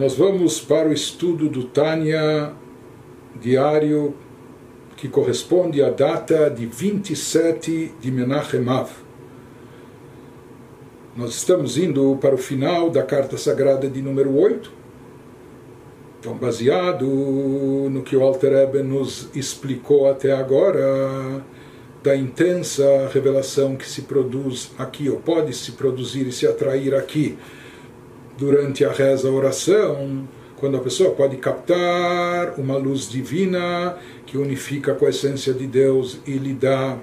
Nós vamos para o estudo do Tânia diário que corresponde à data de 27 de Menachem Av. Nós estamos indo para o final da carta sagrada de número 8. Então, baseado no que o Alter Ebe nos explicou até agora, da intensa revelação que se produz aqui, ou pode se produzir e se atrair aqui, durante a reza, a oração, quando a pessoa pode captar uma luz divina que unifica com a essência de Deus e lhe dá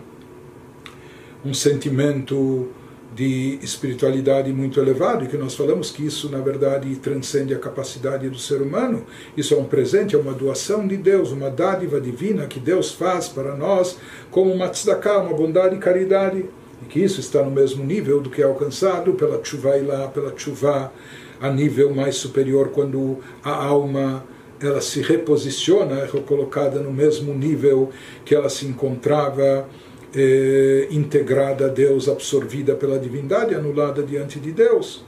um sentimento de espiritualidade muito elevado e que nós falamos que isso na verdade transcende a capacidade do ser humano. Isso é um presente, é uma doação de Deus, uma dádiva divina que Deus faz para nós como uma tzedakah, uma bondade e caridade. E que isso está no mesmo nível do que é alcançado pela chuva lá, pela chuva a nível mais superior quando a alma ela se reposiciona, é colocada no mesmo nível que ela se encontrava eh, integrada a Deus, absorvida pela divindade, anulada diante de Deus.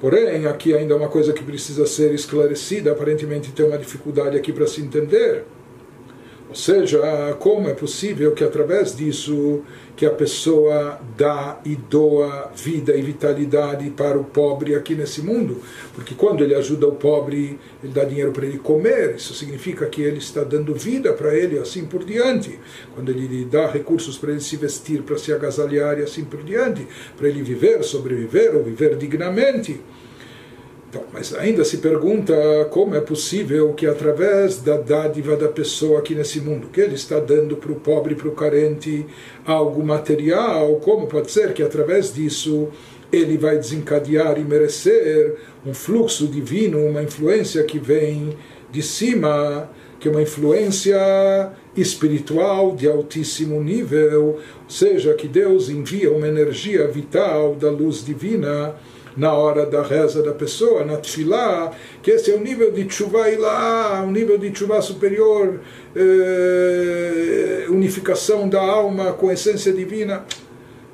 Porém, aqui ainda é uma coisa que precisa ser esclarecida, aparentemente tem uma dificuldade aqui para se entender. Ou seja, como é possível que através disso que a pessoa dá e doa vida e vitalidade para o pobre aqui nesse mundo? Porque quando ele ajuda o pobre, ele dá dinheiro para ele comer, isso significa que ele está dando vida para ele assim por diante. Quando ele dá recursos para ele se vestir, para se agasalhar e assim por diante, para ele viver, sobreviver ou viver dignamente. Então, mas ainda se pergunta como é possível que através da dádiva da pessoa aqui nesse mundo, que ele está dando para o pobre, para o carente, algo material, como pode ser que através disso ele vai desencadear e merecer um fluxo divino, uma influência que vem de cima, que é uma influência espiritual de altíssimo nível, ou seja, que Deus envia uma energia vital da luz divina na hora da reza da pessoa, na tefilá, que esse é o nível de chuva lá, um nível de chuva superior, eh, unificação da alma com a essência divina.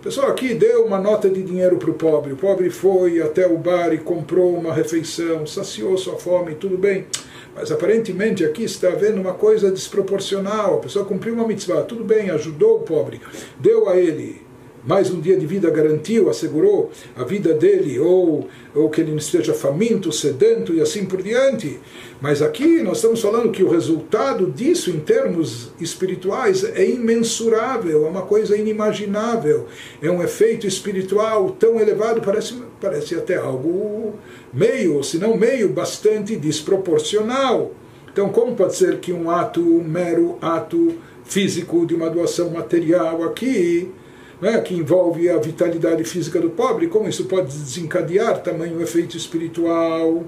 A pessoa aqui deu uma nota de dinheiro para o pobre, o pobre foi até o bar e comprou uma refeição, saciou sua fome, tudo bem. Mas aparentemente aqui está havendo uma coisa desproporcional. A pessoa cumpriu uma mitzvah, tudo bem, ajudou o pobre, deu a ele mais um dia de vida garantiu, assegurou a vida dele, ou, ou que ele não esteja faminto, sedento e assim por diante. Mas aqui nós estamos falando que o resultado disso, em termos espirituais, é imensurável, é uma coisa inimaginável. É um efeito espiritual tão elevado, parece, parece até algo meio, se não meio, bastante desproporcional. Então, como pode ser que um ato, um mero ato físico de uma doação material aqui né, que envolve a vitalidade física do pobre, como isso pode desencadear tamanho efeito espiritual.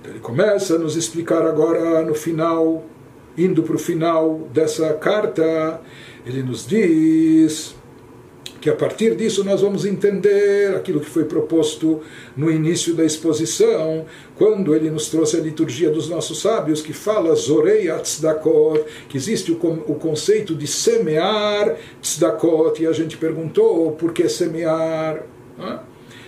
Então ele começa a nos explicar agora no final, indo para o final dessa carta, ele nos diz que a partir disso nós vamos entender aquilo que foi proposto no início da exposição, quando ele nos trouxe a liturgia dos nossos sábios, que fala Zorei Tzedakot, que existe o, conceito de semear Tzedakot, e a gente perguntou por que semear.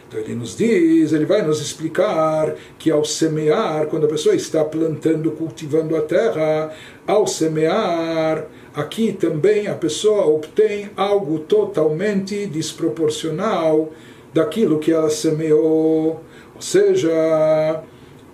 Então ele nos diz, ele vai nos explicar que ao semear, quando a pessoa está plantando, cultivando a terra, ao semear, aqui também a pessoa obtém algo totalmente desproporcional daquilo que ela semeou. Ou seja,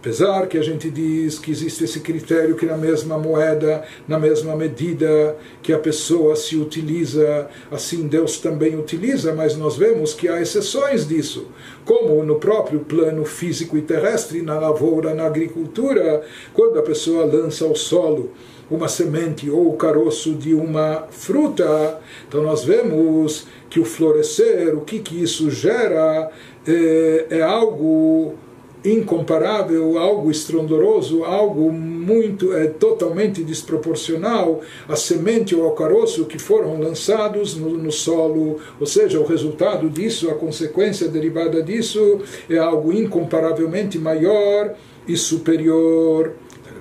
apesar que a gente diz que existe esse critério que na mesma moeda, na mesma medida que a pessoa se utiliza, assim Deus também utiliza, mas nós vemos que há exceções disso, como no próprio plano físico e terrestre, na lavoura, na agricultura, quando a pessoa lança ao solo uma semente ou o caroço de uma fruta, então nós vemos que o florescer, o que, que isso gera, é, é algo incomparável, algo estrondoroso, algo muito é, totalmente desproporcional à semente ou ao caroço que foram lançados no, no, solo, ou seja, o resultado disso, a consequência derivada disso é algo incomparavelmente maior e superior.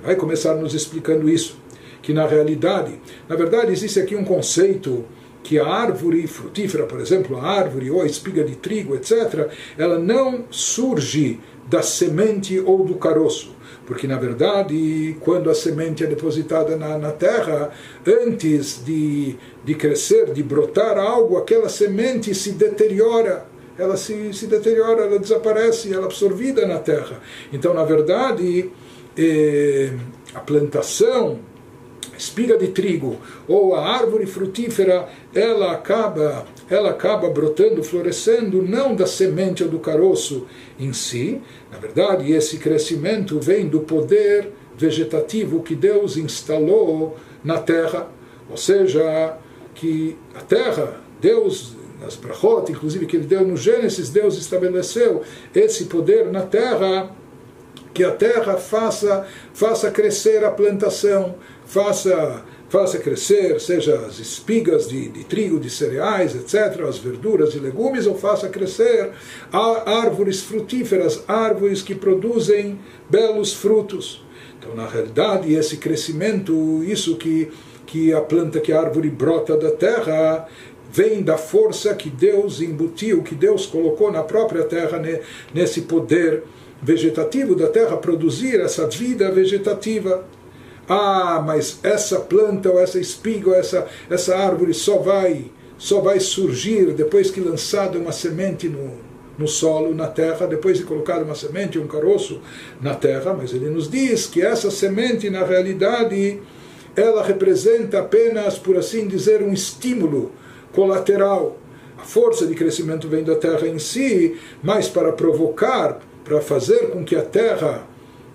Vai começar nos explicando isso que na realidade, na verdade existe aqui um conceito que a árvore frutífera, por exemplo, a árvore ou a espiga de trigo, etc., ela não surge da semente ou do caroço. Porque, na verdade, quando a semente é depositada na, na terra, antes de, de crescer, de brotar algo, aquela semente se deteriora ela se, se deteriora, ela desaparece, ela é absorvida na terra. Então, na verdade, eh, a plantação, espiga de trigo ou a árvore frutífera, ela acaba, ela acaba brotando, florescendo não da semente ou do caroço em si. Na verdade, esse crescimento vem do poder vegetativo que Deus instalou na terra, ou seja, que a terra, Deus nas brachot, inclusive que ele deu no Gênesis, Deus estabeleceu esse poder na terra, que a terra faça, faça crescer a plantação, faça, faça crescer, seja as espigas de, de trigo, de cereais, etc., as verduras e legumes, ou faça crescer árvores frutíferas, árvores que produzem belos frutos. Então, na realidade, esse crescimento, isso que que a planta, que a árvore brota da terra, vem da força que Deus embutiu, que Deus colocou na própria terra, nesse poder vegetativo da terra, produzir essa vida vegetativa. Ah, mas essa planta ou essa espiga ou essa, essa árvore só vai, só vai surgir depois que lançada uma semente no, no solo, na terra, depois de colocada uma semente, um caroço na terra, mas ele nos diz que essa semente, na realidade, ela representa apenas, por assim dizer, um estímulo colateral. A força de crescimento vem da terra em si, mas para provocar, para fazer com que a terra,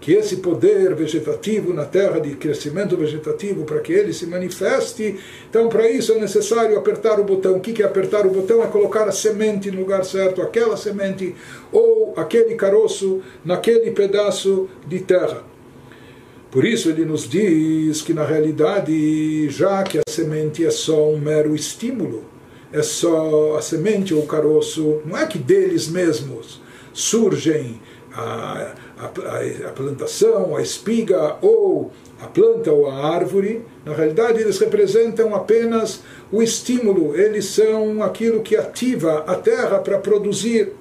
que esse poder vegetativo na terra de crescimento vegetativo, para que ele se manifeste, então para isso é necessário apertar o botão. O que é apertar o botão? É colocar a semente no lugar certo, aquela semente ou aquele caroço naquele pedaço de terra. Por isso ele nos diz que na realidade, já que a semente é só um mero estímulo, é só a semente ou o caroço, não é que deles mesmos surgem a, a, a, plantação, a espiga ou a planta ou a árvore, na realidade eles representam apenas o estímulo, eles são aquilo que ativa a terra para produzir.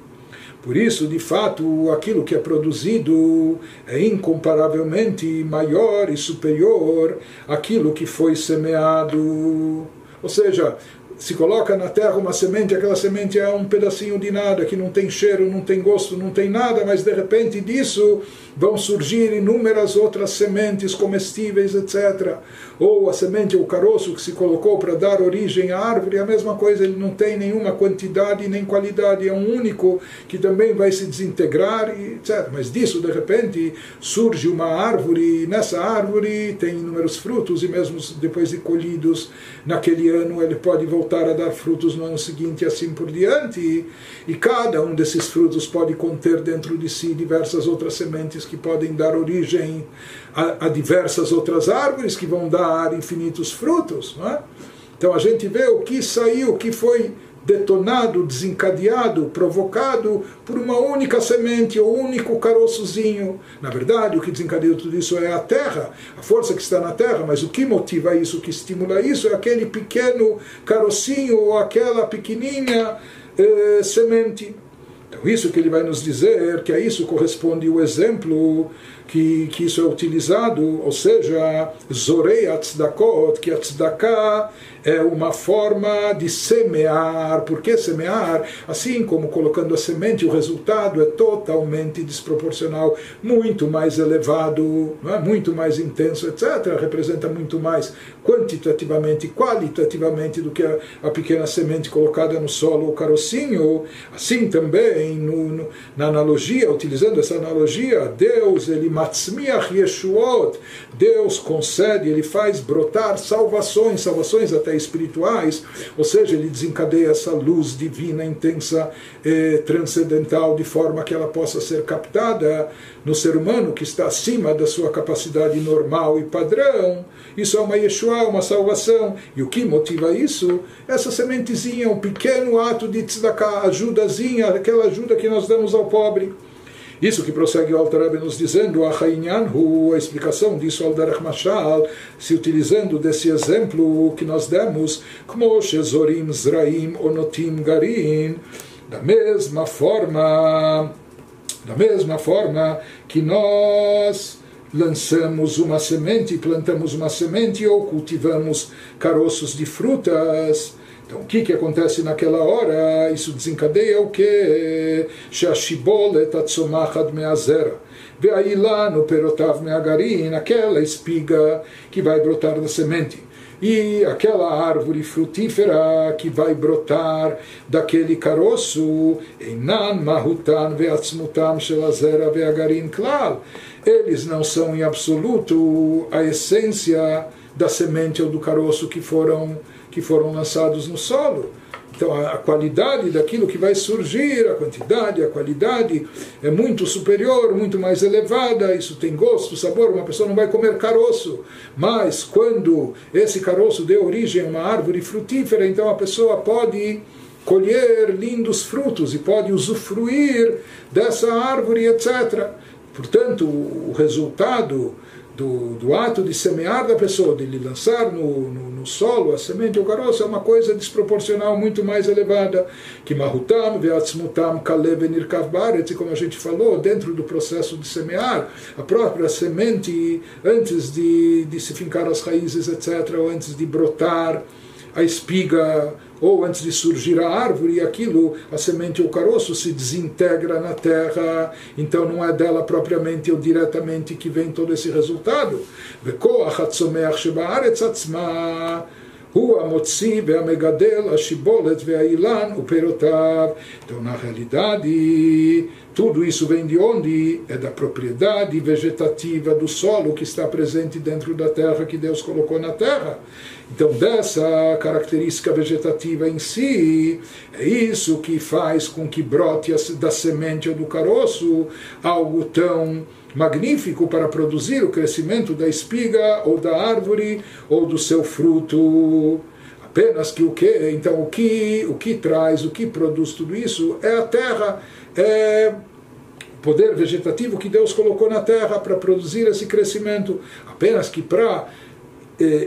Por isso, de fato, aquilo que é produzido é incomparavelmente maior e superior àquilo que foi semeado. Ou seja, se coloca na terra uma semente, aquela semente é um pedacinho de nada, que não tem cheiro, não tem gosto, não tem nada, mas de repente disso vão surgir inúmeras outras sementes comestíveis, etc. Ou a semente, ou o caroço que se colocou para dar origem à árvore, a mesma coisa, ele não tem nenhuma quantidade nem qualidade, é um único que também vai se desintegrar, etc. Mas disso, de repente, surge uma árvore, e nessa árvore tem inúmeros frutos, e mesmo depois de colhidos naquele ano, ele pode voltar a dar frutos no ano seguinte e assim por diante. E cada um desses frutos pode conter dentro de si diversas outras sementes que podem dar origem a, a diversas outras árvores que vão dar infinitos frutos. Não é? Então a gente vê o que saiu, o que foi detonado, desencadeado, provocado por uma única semente ou um único caroçozinho. Na verdade, o que desencadeia tudo isso é a terra, a força que está na terra, mas o que motiva isso, o que estimula isso é aquele pequeno carocinho ou aquela pequenininha eh, semente. Então, isso que ele vai nos dizer, que a isso corresponde o exemplo que, que isso é utilizado, ou seja, Zorei Atzdakot, que a Tzedakah é uma forma de semear. Por que semear? Assim como colocando a semente, o resultado é totalmente desproporcional, muito mais elevado, é? muito mais intenso, etc. Representa muito mais quantitativamente, qualitativamente do que a, a pequena semente colocada no solo ou carocinho. Assim também, no, no, na analogia, utilizando essa analogia, Deus, ele matzmiach yeshuot, Deus concede, ele faz brotar salvações, salvações até espirituais, ou seja, ele desencadeia essa luz divina intensa, eh, transcendental, de forma que ela possa ser captada no ser humano que está acima da sua capacidade normal e padrão. Isso é uma Yeshua, uma salvação. E o que motiva isso? Essa sementezinha, um pequeno ato de tzedakah, ajudazinha, aquela ajuda que nós damos ao pobre. Isso que prossegue o Alter nos dizendo, a explicação disso ao Derech Mashal, se utilizando desse exemplo que nós demos, como Shezorim Zraim Onotim Garin, da mesma forma, da mesma forma que nós lançamos uma semente, plantamos uma semente ou cultivamos caroços de frutas. Então, o que, que acontece naquela hora? Isso desencadeia o que? Shashibolet atzomachad meazera. Veio lá no perotav meagarim, aquela espiga que vai brotar da semente e aquela árvore frutífera que vai brotar daquele caroço, Einan Mahutan Veatzmutam Shelazera Veagarin Klal. Eles não são em absoluto a essência da semente ou do caroço que foram, que foram lançados no solo. Então a, qualidade daquilo que vai surgir, a quantidade, a qualidade é muito superior, muito mais elevada. Isso tem gosto, sabor. Uma pessoa não vai comer caroço, mas quando esse caroço deu origem a uma árvore frutífera, então a pessoa pode colher lindos frutos e pode usufruir dessa árvore, etc. Portanto, o resultado do, do ato de semear da pessoa, de lhe lançar no, no, no solo a semente ou caroço, é uma coisa desproporcional muito mais elevada. Que mahutam, veatzmutam, kalev nirkav e como a gente falou, dentro do processo de semear, a própria semente, antes de, de se fincar as raízes, etc., ou antes de brotar, a espiga ou antes de surgir a árvore, aquilo, a semente ou caroço, se desintegra na terra, então não é dela propriamente ou diretamente que vem todo esse resultado. הוא המוציא והמגדל, השיבולת והאילן ופירותיו. Então, na realidade, tudo isso vem de onde? É da propriedade vegetativa do solo que está presente dentro da terra que Deus colocou na terra. Então, dessa característica vegetativa em si, é isso que faz com que brote da semente ou do caroço algo tão magnífico para produzir o crescimento da espiga ou da árvore ou do seu fruto. Apenas que o que? Então, o que, o que traz, o que produz tudo isso é a terra, é o poder vegetativo que Deus colocou na terra para produzir esse crescimento. Apenas que para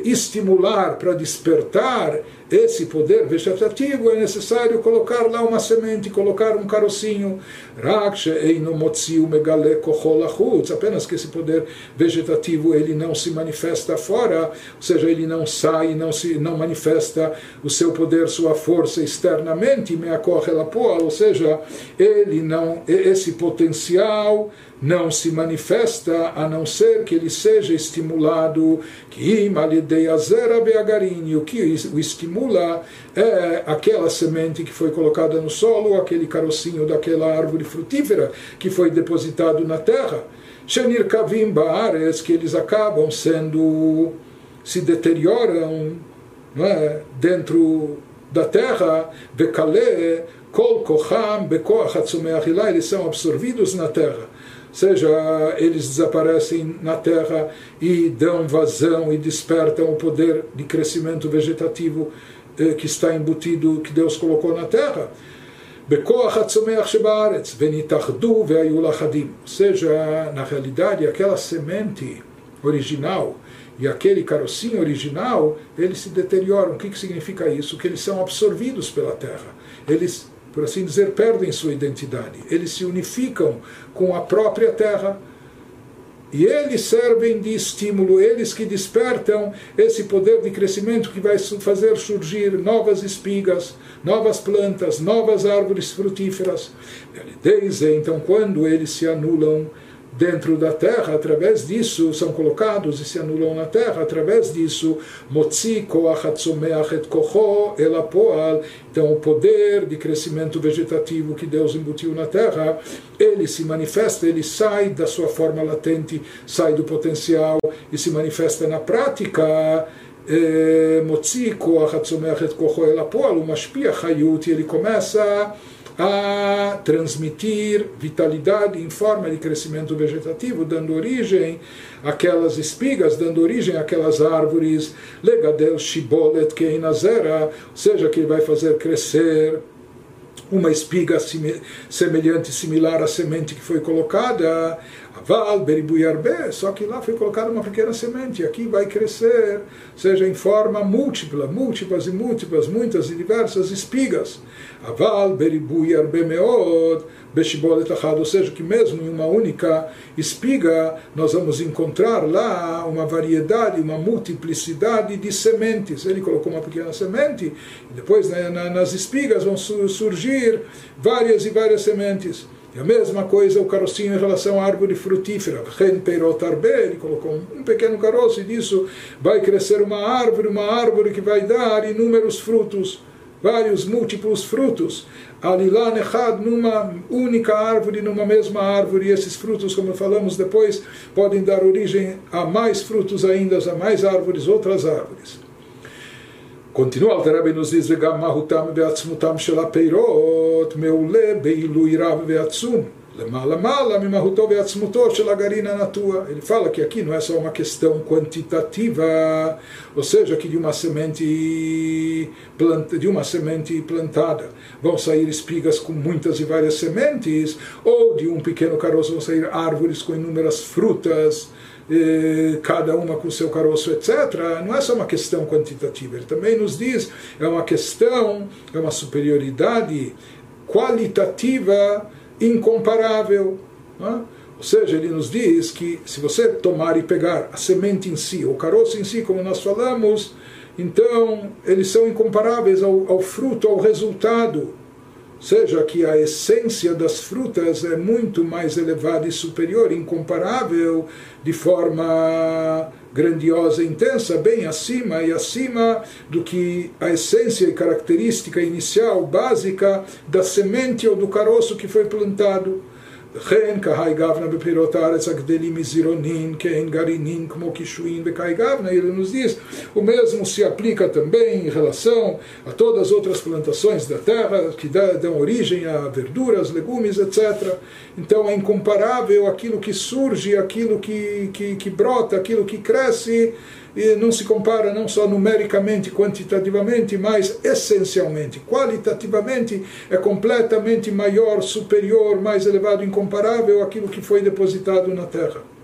estimular, para despertar esse poder vegetativo, é necessário colocar lá uma semente, colocar um carocinho. Apenas que esse poder vegetativo ele não se manifesta fora, ou seja, ele não sai, não se não manifesta o seu poder, sua força externamente, ou seja, ele não esse potencial não se manifesta a não ser que ele seja estimulado, que o que o estimula é aquela semente que foi colocada no solo, aquele carocinho daquela árvore frutífera que foi depositado na terra. Shenir Kavim Baares, que eles acabam sendo, se deterioram é? dentro da terra, Bekale, Kol Kocham, Bekoach eles são absorvidos na terra seja, eles desaparecem na terra e dão vazão e despertam o poder de crescimento vegetativo eh, que está embutido, que Deus colocou na terra. Ou seja, na realidade, aquela semente original e aquele carocinho original, eles se deterioram. O que, que significa isso? Que eles são absorvidos pela terra. Eles por assim dizer, perdem sua identidade. Eles se unificam com a própria terra. E eles servem de estímulo, eles que despertam esse poder de crescimento que vai fazer surgir novas espigas, novas plantas, novas árvores frutíferas. Então, quando eles se anulam, dentro da terra, através disso são colocados e se anulam na terra, através disso, motzi koach et elapoal, então o poder de crescimento vegetativo que Deus embutiu na terra, ele se manifesta, ele sai da sua forma latente, sai do potencial e se manifesta na prática, é, motzi koach et elapoal, o ele começa transmitir vitalidade em forma de crescimento vegetativo, dando origem àquelas espigas, dando origem àquelas árvores, legadel shibolet keinazera, ou seja, que ele vai fazer crescer uma espiga semelhante, similar à semente que foi colocada, Aval, Beribu Yarbe, só que lá foi colocada uma pequena semente, aqui vai crescer, seja em forma múltipla, múltiplas e múltiplas, muitas e diversas espigas. Aval, Beribu Yarbe Meod, Beshibolet ou seja, que mesmo em uma única espiga nós vamos encontrar lá uma variedade, uma multiplicidade de sementes. Ele colocou uma pequena semente, e depois né, nas espigas vão surgir várias e várias sementes. E a mesma coisa o carocinho em relação à árvore frutífera. Ele colocou um pequeno caroço e disso vai crescer uma árvore, uma árvore que vai dar inúmeros frutos, vários múltiplos frutos. Alilá Nechad, numa única árvore, numa mesma árvore, e esses frutos, como falamos depois, podem dar origem a mais frutos ainda, a mais árvores, outras árvores continua o Alterabe nos diz vegam mahutam veatzmutam shelapeirot meule beilui rav veatzum lemala mala mimahuto veatzmuto shelagarina natua ele fala que aqui não é só uma questão quantitativa ou seja que de uma semente planta, de uma semente plantada vão sair espigas com muitas e várias sementes ou de um pequeno caroço vão sair árvores com inúmeras frutas cada uma com seu caroço, etc., não é só uma questão quantitativa, ele também nos diz, é uma questão, é uma superioridade qualitativa incomparável. É? Ou seja, ele nos diz que se você tomar e pegar a semente em si, o caroço em si, como nós falamos, então eles são incomparáveis ao, ao fruto, ao resultado seja que a essência das frutas é muito mais elevada e superior, incomparável, de forma grandiosa e intensa, bem acima e acima do que a essência e característica inicial, básica, da semente ou do caroço que foi plantado. וכן כהי גבנה בפירות הארץ הגדלים מזירונין, כהן גרעינין כמו קישואין וכהי גבנה, ele nos diz, o mesmo se aplica também em relação a todas as outras plantações da terra que dão origem a verduras, legumes, etc. Então é incomparável aquilo que surge, aquilo que, que, que brota, aquilo que cresce, e não se compara não só numericamente, quantitativamente, mas essencialmente, qualitativamente, é completamente maior, superior, mais elevado, incomparável àquilo que foi depositado na terra.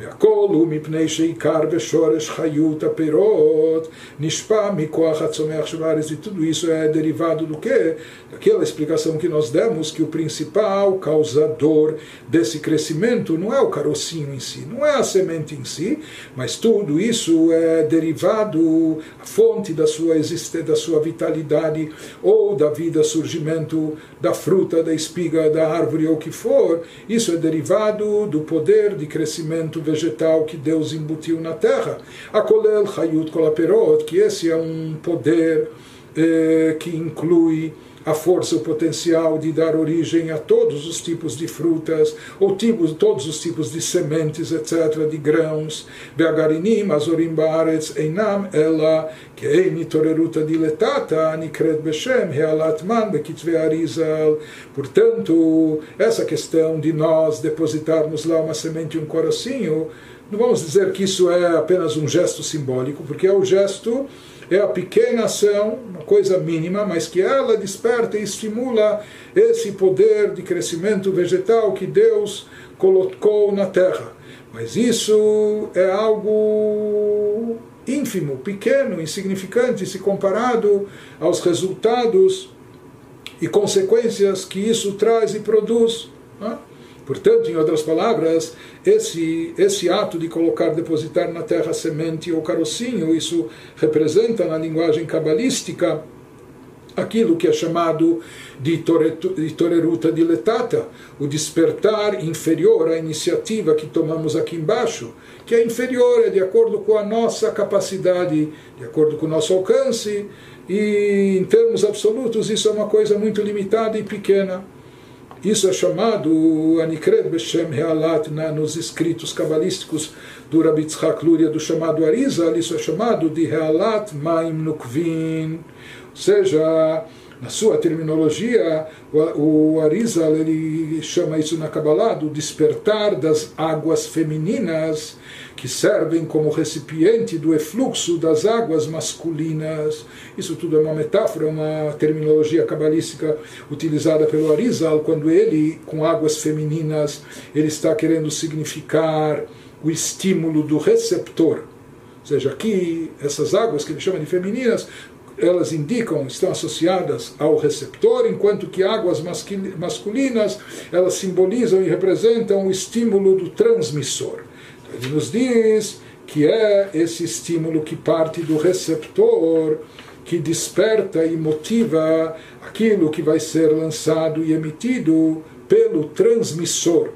והכל הוא מפני שעיקר ושורש חיות הפירות נשפע מכוח הצומח של הארץ, e tudo isso é derivado do que? Daquela explicação que nós demos, que o principal causador desse crescimento não é o carocinho em si, não é a semente em si, mas tudo isso é derivado, a fonte da sua existência, da sua vitalidade, ou da vida, surgimento da fruta, da espiga, da árvore, ou o que for, isso é derivado do poder de crescimento vegetal que Deus embutiu na terra. A kolel hayut kolaperot, que esse é um poder eh, que inclui a força, o potencial de dar origem a todos os tipos de frutas, ou tipos, todos os tipos de sementes, etc., de grãos. Beagarinim, azorim baaretz, einam, ela, ein toreruta diletata, nikret beshem, realatman, bekitve arizal. Portanto, essa questão de nós depositarmos lá uma semente e um coracinho, não vamos dizer que isso é apenas um gesto simbólico, porque é o gesto é a pequena ação, uma coisa mínima, mas que ela desperta e estimula esse poder de crescimento vegetal que Deus colocou na terra. Mas isso é algo ínfimo, pequeno, insignificante, se comparado aos resultados e consequências que isso traz e produz. Não? Portanto, em outras palavras, esse, esse ato de colocar, depositar na terra semente ou carocinho, isso representa na linguagem cabalística aquilo que é chamado de, toreruta diletata, o despertar inferior à iniciativa que tomamos aqui embaixo, que é inferior, é de acordo com a nossa capacidade, de acordo com o nosso alcance, e em termos absolutos isso é uma coisa muito limitada e pequena. Isso é chamado Anikred Beshem Realat nos escritos cabalísticos do Rabi Tzchak Luria, do chamado Arizal, isso é chamado de Realat Maim Nukvin, ou seja, Na sua terminologia, o, Arizal ele chama isso na Kabbalah do despertar das águas femininas que servem como recipiente do efluxo das águas masculinas. Isso tudo é uma metáfora, uma terminologia cabalística utilizada pelo Arizal quando ele, com águas femininas, ele está querendo significar o estímulo do receptor. Ou seja, aqui, essas águas que ele chama de femininas, elas indicam, estão associadas ao receptor, enquanto que águas masculinas, elas simbolizam e representam o estímulo do transmissor. Ele nos diz que é esse estímulo que parte do receptor, que desperta e motiva aquilo que vai ser lançado e emitido pelo transmissor.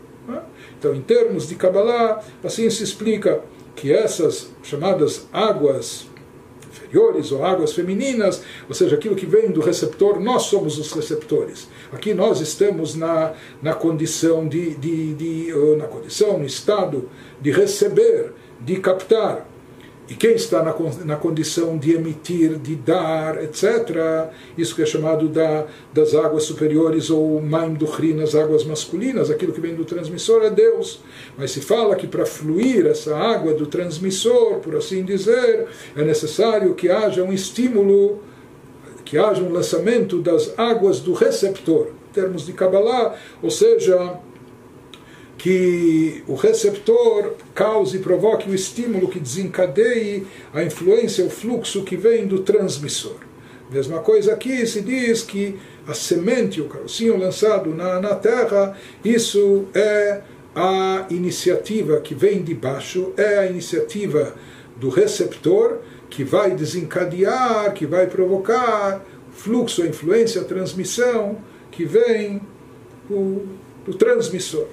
Então, em termos de Kabbalah, assim se explica que essas chamadas águas ou águas femininas, ou seja, aquilo que vem do receptor, nós somos os receptores. Aqui nós estamos na, na condição de, de, de na condição, no estado de receber, de captar. E quem está na, na condição de emitir, de dar, etc., isso que é chamado da, das águas superiores ou Maim Duchrin, as águas masculinas, aquilo que vem do transmissor é Deus. Mas se fala que para fluir essa água do transmissor, por assim dizer, é necessário que haja um estímulo, que haja um lançamento das águas do receptor, em termos de Kabbalah, ou seja, que o receptor cause e provoque o estímulo que desencadeie a influência, o fluxo que vem do transmissor. Mesma coisa aqui se diz que a semente, o carocinho lançado na, na terra, isso é a iniciativa que vem de baixo, é a iniciativa do receptor que vai desencadear, que vai provocar fluxo, a influência, a transmissão que vem do, do transmissor.